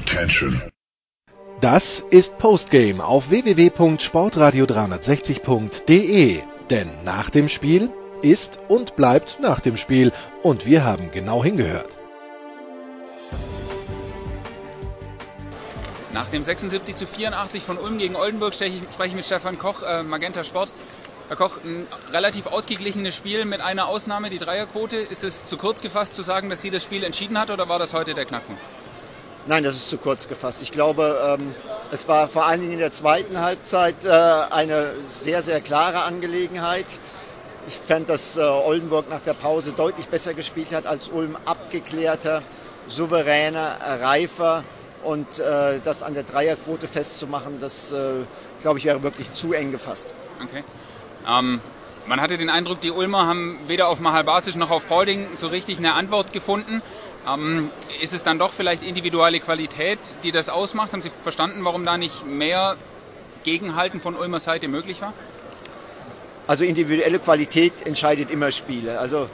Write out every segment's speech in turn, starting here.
Attention. Das ist Postgame auf www.sportradio360.de. Denn nach dem Spiel ist und bleibt nach dem Spiel. Und wir haben genau hingehört. Nach dem 76 zu 84 von Ulm gegen Oldenburg spreche ich mit Stefan Koch, äh, Magenta Sport. Herr Koch, ein relativ ausgeglichenes Spiel mit einer Ausnahme, die Dreierquote. Ist es zu kurz gefasst zu sagen, dass sie das Spiel entschieden hat oder war das heute der Knackpunkt? Nein, das ist zu kurz gefasst. Ich glaube, ähm, es war vor allen Dingen in der zweiten Halbzeit äh, eine sehr, sehr klare Angelegenheit. Ich fand, dass äh, Oldenburg nach der Pause deutlich besser gespielt hat als Ulm, abgeklärter, souveräner, reifer. Und äh, das an der Dreierquote festzumachen, das, glaube ich, wäre wirklich zu eng gefasst. Okay. Ähm, man hatte den Eindruck, die Ulmer haben weder auf Mahal Basic noch auf Paulding so richtig eine Antwort gefunden. Ähm, ist es dann doch vielleicht individuelle Qualität, die das ausmacht? Haben Sie verstanden, warum da nicht mehr Gegenhalten von Ulmer Seite möglich war? Also individuelle Qualität entscheidet immer Spiele. Also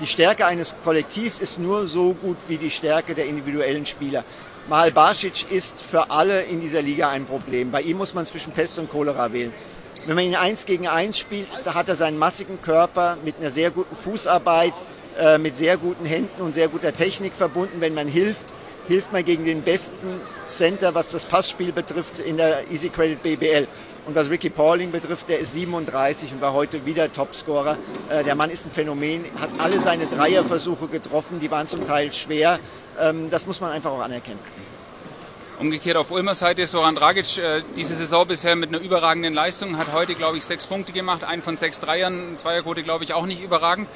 die Stärke eines Kollektivs ist nur so gut wie die Stärke der individuellen Spieler. Mahal Basic ist für alle in dieser Liga ein Problem. Bei ihm muss man zwischen Pest und Cholera wählen. Wenn man ihn eins gegen eins spielt, da hat er seinen massigen Körper mit einer sehr guten Fußarbeit, äh, mit sehr guten Händen und sehr guter Technik verbunden. Wenn man hilft, hilft man gegen den besten Center, was das Passspiel betrifft, in der Easy Credit BBL. Und was Ricky Pauling betrifft, der ist 37 und war heute wieder Topscorer. Äh, der Mann ist ein Phänomen, hat alle seine Dreierversuche getroffen, die waren zum Teil schwer. Ähm, das muss man einfach auch anerkennen. Umgekehrt auf Ulmer Seite ist Soran Dragic äh, diese Saison bisher mit einer überragenden Leistung, hat heute, glaube ich, sechs Punkte gemacht, einen von sechs Dreiern, Zweierquote, glaube ich, auch nicht überragend.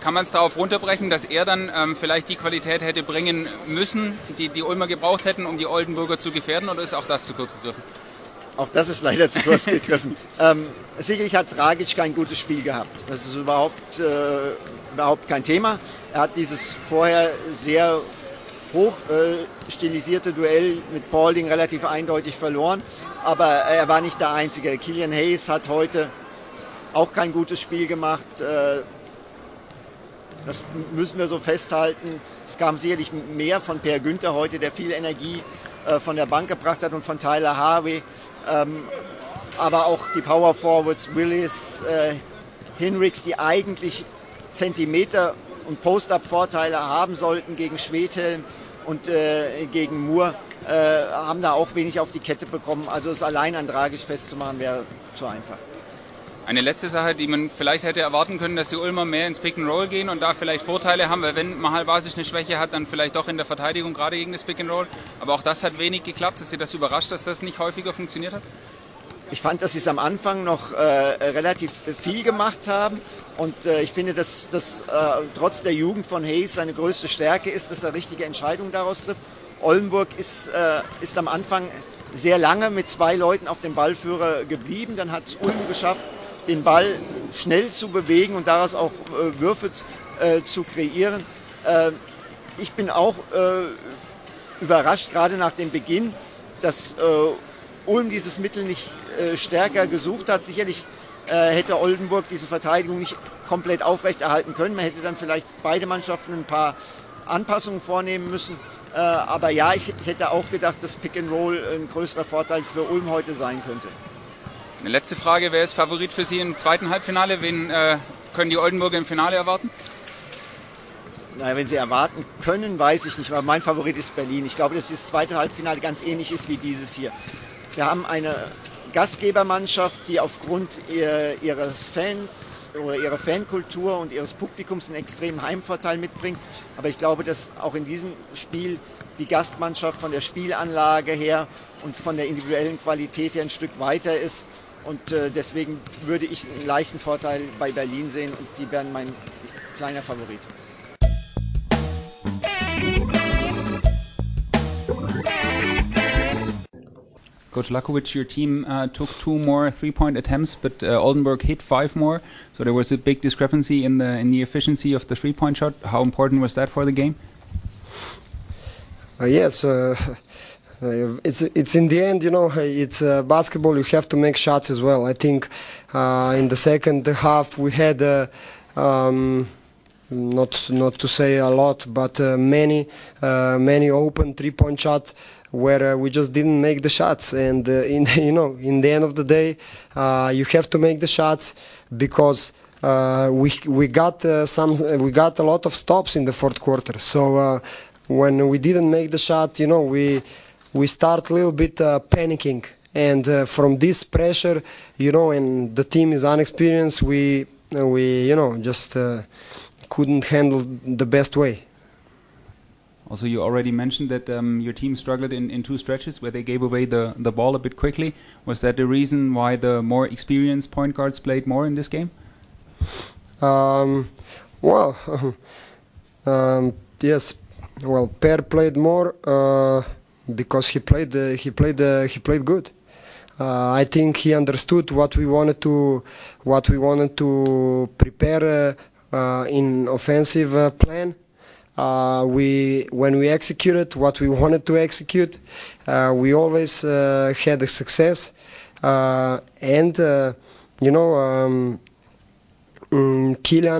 Kann man es darauf runterbrechen, dass er dann ähm, vielleicht die Qualität hätte bringen müssen, die die Ulmer gebraucht hätten, um die Oldenburger zu gefährden, oder ist auch das zu kurz gegriffen? Auch das ist leider zu kurz gegriffen. ähm, sicherlich hat Dragic kein gutes Spiel gehabt. Das ist überhaupt, äh, überhaupt kein Thema. Er hat dieses vorher sehr hoch äh, stilisierte Duell mit Paulding relativ eindeutig verloren. Aber er war nicht der Einzige. Killian Hayes hat heute auch kein gutes Spiel gemacht. Äh, das müssen wir so festhalten. Es kam sicherlich mehr von Per Günther heute, der viel Energie äh, von der Bank gebracht hat und von Tyler Harvey. Ähm, aber auch die Power Forwards Willis, äh, Hinrichs, die eigentlich Zentimeter und Post-Up-Vorteile haben sollten gegen Schwedhelm und äh, gegen Moore, äh, haben da auch wenig auf die Kette bekommen. Also es allein an Dragisch festzumachen wäre zu einfach. Eine letzte Sache, die man vielleicht hätte erwarten können, dass die Ulmer mehr ins Pick and Roll gehen und da vielleicht Vorteile haben, weil wenn Mahal Basic eine Schwäche hat, dann vielleicht doch in der Verteidigung gerade gegen das Pick and Roll. Aber auch das hat wenig geklappt. Ist Sie das überrascht, dass das nicht häufiger funktioniert hat? Ich fand, dass sie es am Anfang noch äh, relativ viel gemacht haben und äh, ich finde, dass das äh, trotz der Jugend von Hayes seine größte Stärke ist, dass er richtige Entscheidungen daraus trifft. Oldenburg ist, äh, ist am Anfang sehr lange mit zwei Leuten auf dem Ballführer geblieben. Dann hat es Ulm geschafft, den Ball schnell zu bewegen und daraus auch äh, Würfe äh, zu kreieren. Äh, ich bin auch äh, überrascht, gerade nach dem Beginn, dass äh, Ulm dieses Mittel nicht äh, stärker gesucht hat. Sicherlich hätte Oldenburg diese Verteidigung nicht komplett aufrechterhalten können. Man hätte dann vielleicht beide Mannschaften ein paar Anpassungen vornehmen müssen. aber ja, ich hätte auch gedacht, dass Pick and Roll ein größerer Vorteil für Ulm heute sein könnte. Eine letzte Frage, wer ist Favorit für Sie im zweiten Halbfinale? Wen äh, können die Oldenburger im Finale erwarten? Naja, wenn sie erwarten können, weiß ich nicht, aber mein Favorit ist Berlin. Ich glaube, dass das zweite Halbfinale ganz ähnlich ist wie dieses hier. Wir haben eine Gastgebermannschaft, die aufgrund ihr, ihres Fans oder ihrer Fankultur und ihres Publikums einen extremen Heimvorteil mitbringt. Aber ich glaube, dass auch in diesem Spiel die Gastmannschaft von der Spielanlage her und von der individuellen Qualität her ein Stück weiter ist und äh, deswegen würde ich einen leichten Vorteil bei Berlin sehen und die wären mein kleiner Favorit. Coach Lakovic, your team uh, took two more three-point attempts, but uh, Oldenburg hit five more. So there was a big discrepancy in the in the efficiency of the three-point shot. How important was that for the game? Uh, yes, uh, it's it's in the end, you know, it's uh, basketball. You have to make shots as well. I think uh, in the second half we had uh, um, not not to say a lot, but uh, many uh, many open three point shots where uh, we just didn't make the shots. And in you know in the end of the day, you have to make the shots because. We we got some we got a lot of stops in the fourth quarter. So when we didn't make the shot, you know, we we start a little bit uh, panicking, and uh, from this pressure, you know, and the team is unexperienced, we we you know just uh, couldn't handle the best way. Also, you already mentioned that um, your team struggled in, in two stretches where they gave away the, the ball a bit quickly. Was that the reason why the more experienced point guards played more in this game? Um, well, um, yes. Well, Per played more uh, because he played uh, he played uh, he played good. Uh, I think he understood what we wanted to what we wanted to prepare in offensive plan. Uh, we when we executed what we wanted to execute, uh, we always uh, had a success. And you know, um,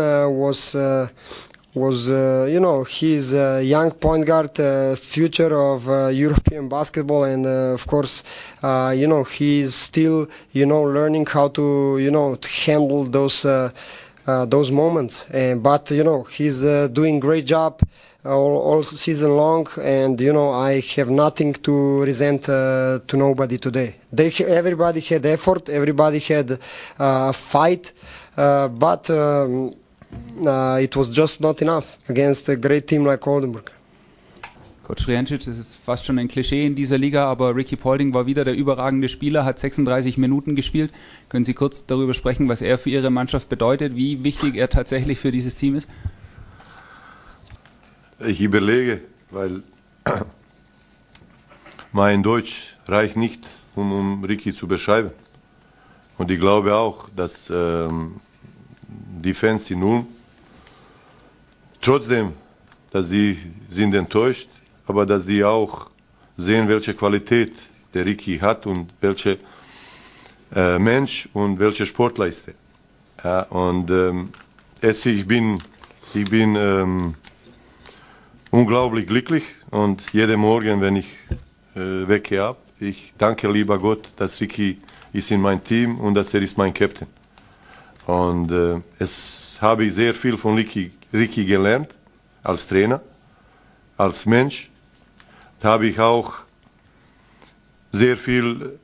uh, was was uh, you know he's a young point guard, uh, future of uh, European basketball, and uh, of course, uh, you know he's still you know learning how to you know to handle those uh, those moments. And but you know he's doing great job all, all season long, and you know I have nothing to resent uh, to nobody today. They everybody had effort, everybody had uh, fight, uh, but. Um, uh, it was just not enough against a great team like Oldenburg. Coach Riancic, das ist fast schon ein Klischee in dieser Liga, aber Ricky Paulding war wieder der überragende Spieler, hat 36 Minuten gespielt. Können Sie kurz darüber sprechen, was er für Ihre Mannschaft bedeutet, wie wichtig er tatsächlich für dieses Team ist? Ich überlege, weil mein Deutsch reicht nicht, um, um Ricky zu beschreiben. Und ich glaube auch, dass ähm, die Fans in Ulm, trotzdem, dass sie sind enttäuscht, aber dass die auch sehen, welche Qualität der Ricky hat und welche äh, Mensch und welche Sportler ist er. Ja, und ähm, es, ich bin, ich bin ähm, unglaublich glücklich und jeden Morgen, wenn ich äh, wecke ab, ich danke lieber Gott, dass Ricky ist in mein Team und dass er ist mein Captain. Und äh, es habe ich sehr viel von Ricky, Ricky gelernt als Trainer, als Mensch. Da habe ich auch sehr viel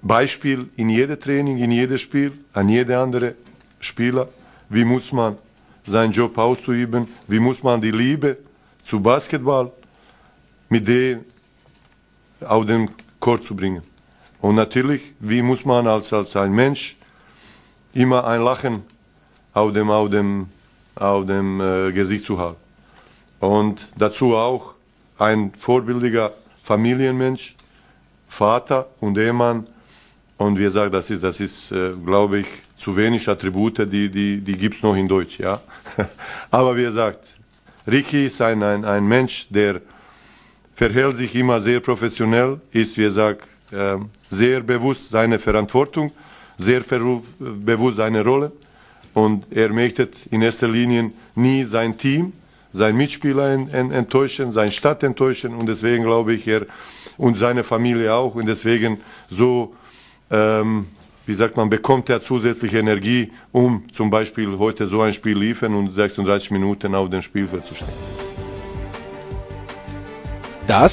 Beispiel in jedem Training, in jedem Spiel, an jede andere Spieler. Wie muss man seinen Job auszuüben? Wie muss man die Liebe zu Basketball mit dem auf den Court zu bringen? Und natürlich, wie muss man als, als ein Mensch immer ein Lachen auf dem, auf dem, auf dem äh, Gesicht zu haben. Und dazu auch ein vorbildlicher Familienmensch, Vater und Ehemann. Und wir sagen, das ist, das ist, äh, glaube ich, zu wenig Attribute, die, die, die gibt's noch in Deutsch, ja. Aber wie gesagt, Ricky ist ein, ein, ein Mensch, der verhält sich immer sehr professionell, ist, wie gesagt, sehr bewusst seine Verantwortung, sehr bewusst seine Rolle. Und er möchte in erster Linie nie sein Team, sein Mitspieler enttäuschen, seine Stadt enttäuschen. Und deswegen glaube ich er und seine Familie auch. Und deswegen so ähm, wie sagt man, bekommt er zusätzliche Energie, um zum Beispiel heute so ein Spiel liefern und 36 Minuten auf dem Spielfeld zu stehen. Das